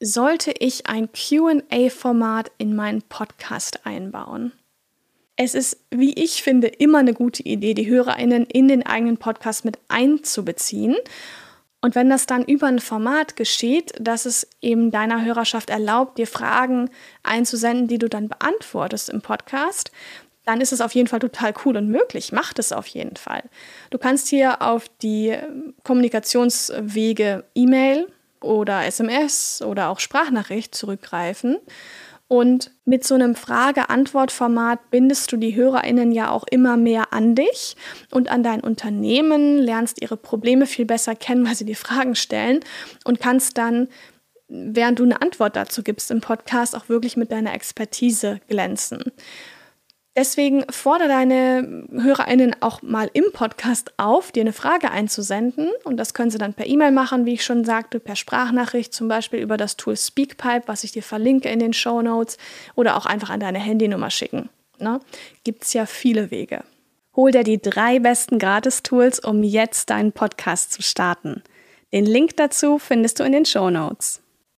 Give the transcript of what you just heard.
sollte ich ein QA-Format in meinen Podcast einbauen? Es ist, wie ich finde, immer eine gute Idee, die HörerInnen in den eigenen Podcast mit einzubeziehen. Und wenn das dann über ein Format geschieht, dass es eben deiner Hörerschaft erlaubt, dir Fragen einzusenden, die du dann beantwortest im Podcast, dann ist es auf jeden Fall total cool und möglich. Mach das auf jeden Fall. Du kannst hier auf die Kommunikationswege E-Mail oder SMS oder auch Sprachnachricht zurückgreifen. Und mit so einem Frage-Antwort-Format bindest du die HörerInnen ja auch immer mehr an dich und an dein Unternehmen, lernst ihre Probleme viel besser kennen, weil sie dir Fragen stellen und kannst dann, während du eine Antwort dazu gibst im Podcast, auch wirklich mit deiner Expertise glänzen. Deswegen fordere deine HörerInnen auch mal im Podcast auf, dir eine Frage einzusenden. Und das können sie dann per E-Mail machen, wie ich schon sagte, per Sprachnachricht, zum Beispiel über das Tool Speakpipe, was ich dir verlinke in den Show Notes, oder auch einfach an deine Handynummer schicken. Ne? Gibt es ja viele Wege. Hol dir die drei besten Gratis-Tools, um jetzt deinen Podcast zu starten. Den Link dazu findest du in den Show Notes.